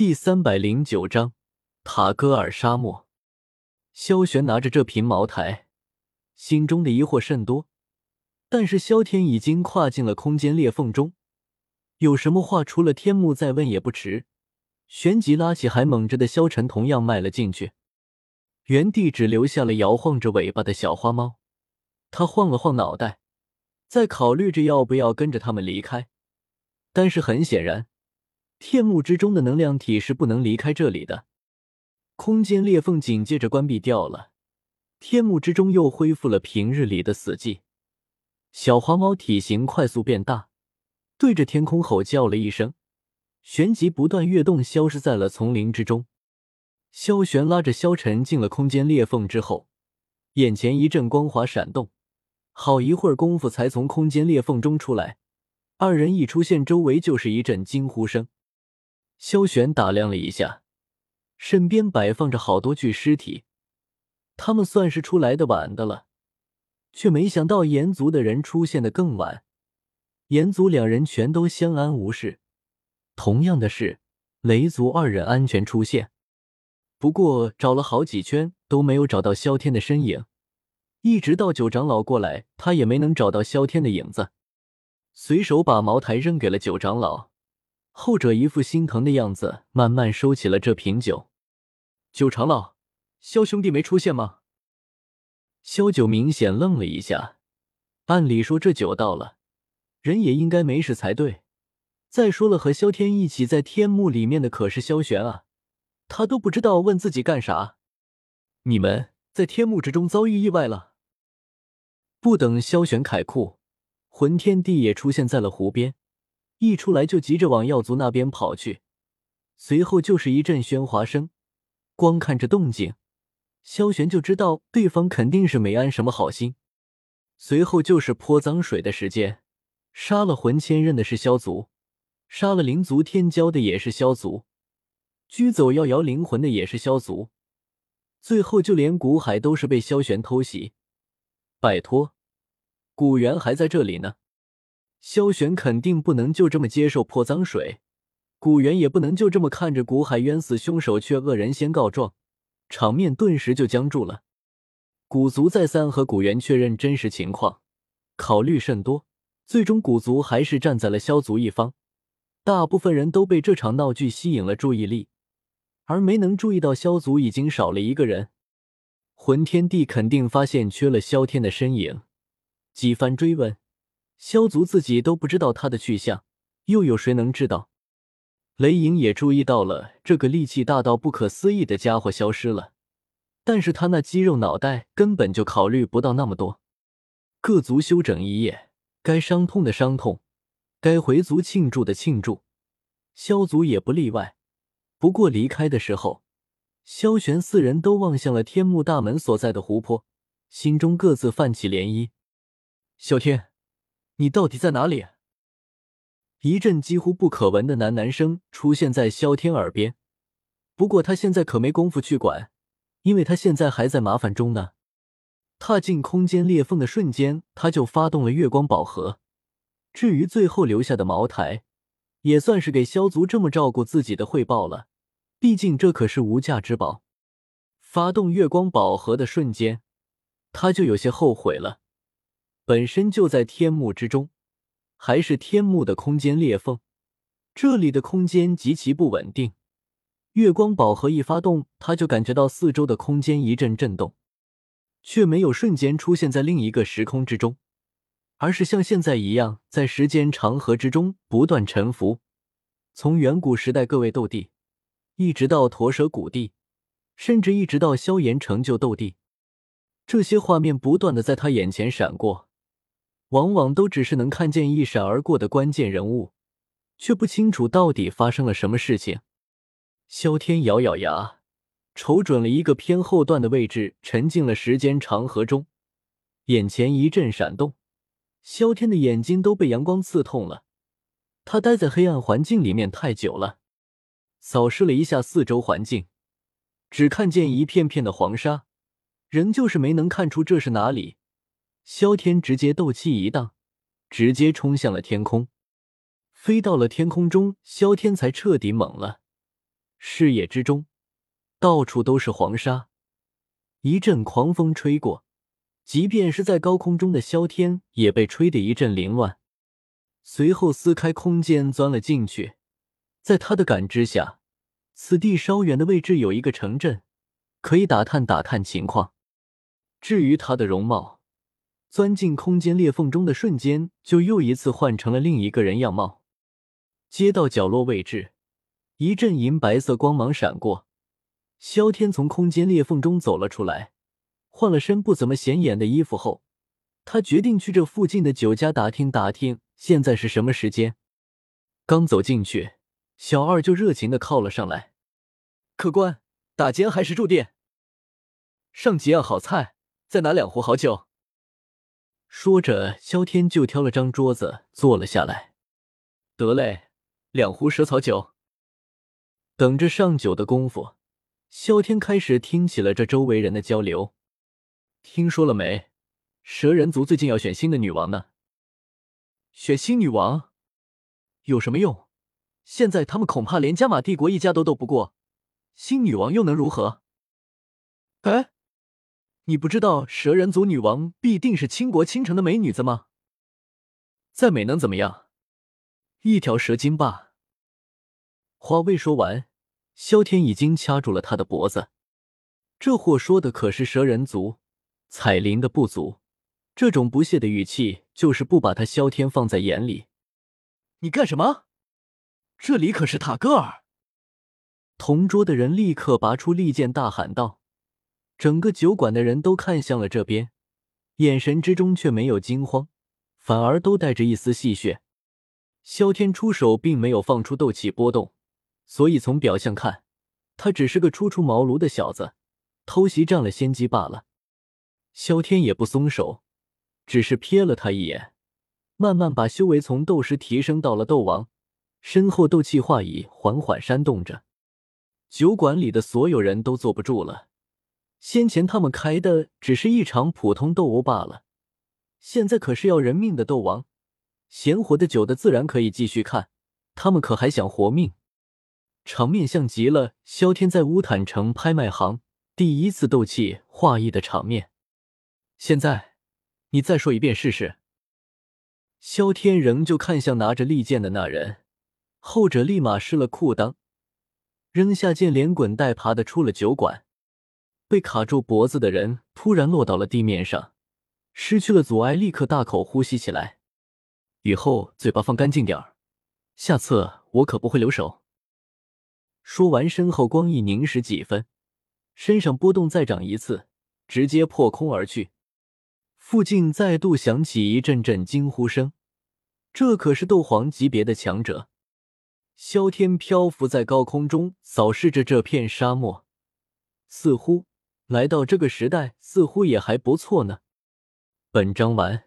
第三百零九章塔戈尔沙漠。萧玄拿着这瓶茅台，心中的疑惑甚多。但是萧天已经跨进了空间裂缝中，有什么话除了天幕再问也不迟。旋即拉起还猛着的萧晨，同样迈了进去，原地只留下了摇晃着尾巴的小花猫。他晃了晃脑袋，在考虑着要不要跟着他们离开。但是很显然。天幕之中的能量体是不能离开这里的，空间裂缝紧接着关闭掉了，天幕之中又恢复了平日里的死寂。小花猫体型快速变大，对着天空吼叫了一声，旋即不断跃动，消失在了丛林之中。萧玄拉着萧晨进了空间裂缝之后，眼前一阵光华闪动，好一会儿功夫才从空间裂缝中出来。二人一出现，周围就是一阵惊呼声。萧玄打量了一下，身边摆放着好多具尸体，他们算是出来的晚的了，却没想到炎族的人出现的更晚。炎族两人全都相安无事，同样的是，雷族二人安全出现，不过找了好几圈都没有找到萧天的身影，一直到九长老过来，他也没能找到萧天的影子，随手把茅台扔给了九长老。后者一副心疼的样子，慢慢收起了这瓶酒。九长老，萧兄弟没出现吗？萧九明显愣了一下。按理说这酒到了，人也应该没事才对。再说了，和萧天一起在天幕里面的可是萧玄啊，他都不知道问自己干啥。你们在天幕之中遭遇意外了？不等萧玄凯库，魂天帝也出现在了湖边。一出来就急着往药族那边跑去，随后就是一阵喧哗声。光看这动静，萧玄就知道对方肯定是没安什么好心。随后就是泼脏水的时间，杀了魂千仞的是萧族，杀了灵族天骄的也是萧族，拘走妖瑶灵魂的也是萧族，最后就连古海都是被萧玄偷袭。拜托，古元还在这里呢。萧玄肯定不能就这么接受泼脏水，古元也不能就这么看着古海冤死凶手却恶人先告状，场面顿时就僵住了。古族再三和古元确认真实情况，考虑甚多，最终古族还是站在了萧族一方。大部分人都被这场闹剧吸引了注意力，而没能注意到萧族已经少了一个人。魂天帝肯定发现缺了萧天的身影，几番追问。萧族自己都不知道他的去向，又有谁能知道？雷影也注意到了这个力气大到不可思议的家伙消失了，但是他那肌肉脑袋根本就考虑不到那么多。各族休整一夜，该伤痛的伤痛，该回族庆祝的庆祝，萧族也不例外。不过离开的时候，萧玄四人都望向了天幕大门所在的湖泊，心中各自泛起涟漪。萧天。你到底在哪里？一阵几乎不可闻的喃喃声出现在萧天耳边。不过他现在可没工夫去管，因为他现在还在麻烦中呢。踏进空间裂缝的瞬间，他就发动了月光宝盒。至于最后留下的茅台，也算是给萧族这么照顾自己的汇报了。毕竟这可是无价之宝。发动月光宝盒的瞬间，他就有些后悔了。本身就在天幕之中，还是天幕的空间裂缝，这里的空间极其不稳定。月光宝盒一发动，他就感觉到四周的空间一阵震动，却没有瞬间出现在另一个时空之中，而是像现在一样，在时间长河之中不断沉浮。从远古时代各位斗帝，一直到驼蛇古帝，甚至一直到萧炎成就斗帝，这些画面不断的在他眼前闪过。往往都只是能看见一闪而过的关键人物，却不清楚到底发生了什么事情。萧天咬咬牙，瞅准了一个偏后段的位置，沉进了时间长河中。眼前一阵闪动，萧天的眼睛都被阳光刺痛了。他待在黑暗环境里面太久了，扫视了一下四周环境，只看见一片片的黄沙，仍旧是没能看出这是哪里。萧天直接斗气一荡，直接冲向了天空，飞到了天空中。萧天才彻底懵了，视野之中到处都是黄沙。一阵狂风吹过，即便是在高空中的萧天也被吹得一阵凌乱。随后撕开空间钻了进去，在他的感知下，此地稍远的位置有一个城镇，可以打探打探情况。至于他的容貌，钻进空间裂缝中的瞬间，就又一次换成了另一个人样貌。街道角落位置，一阵银白色光芒闪过。萧天从空间裂缝中走了出来，换了身不怎么显眼的衣服后，他决定去这附近的酒家打听打听现在是什么时间。刚走进去，小二就热情的靠了上来：“客官，打尖还是住店？上几样好菜，再拿两壶好酒。”说着，萧天就挑了张桌子坐了下来。得嘞，两壶蛇草酒。等着上酒的功夫。萧天开始听起了这周围人的交流。听说了没？蛇人族最近要选新的女王呢。选新女王有什么用？现在他们恐怕连加玛帝国一家都斗不过，新女王又能如何？哎，你不知道蛇人族女王必定是倾国倾城的美女子吗？再美能怎么样？一条蛇精罢。话未说完。萧天已经掐住了他的脖子，这货说的可是蛇人族彩铃的部族，这种不屑的语气就是不把他萧天放在眼里。你干什么？这里可是塔戈尔！同桌的人立刻拔出利剑，大喊道：“整个酒馆的人都看向了这边，眼神之中却没有惊慌，反而都带着一丝戏谑。”萧天出手并没有放出斗气波动。所以从表象看，他只是个初出茅庐的小子，偷袭占了先机罢了。萧天也不松手，只是瞥了他一眼，慢慢把修为从斗师提升到了斗王，身后斗气化影缓缓扇动着，酒馆里的所有人都坐不住了。先前他们开的只是一场普通斗殴罢了，现在可是要人命的斗王，闲活的久的自然可以继续看，他们可还想活命？场面像极了萧天在乌坦城拍卖行第一次斗气化意的场面。现在，你再说一遍试试。萧天仍旧看向拿着利剑的那人，后者立马失了裤裆，扔下剑，连滚带爬的出了酒馆。被卡住脖子的人突然落到了地面上，失去了阻碍，立刻大口呼吸起来。以后嘴巴放干净点儿，下次我可不会留手。说完，身后光翼凝实几分，身上波动再长一次，直接破空而去。附近再度响起一阵阵惊呼声，这可是斗皇级别的强者。萧天漂浮在高空中，扫视着这片沙漠，似乎来到这个时代，似乎也还不错呢。本章完。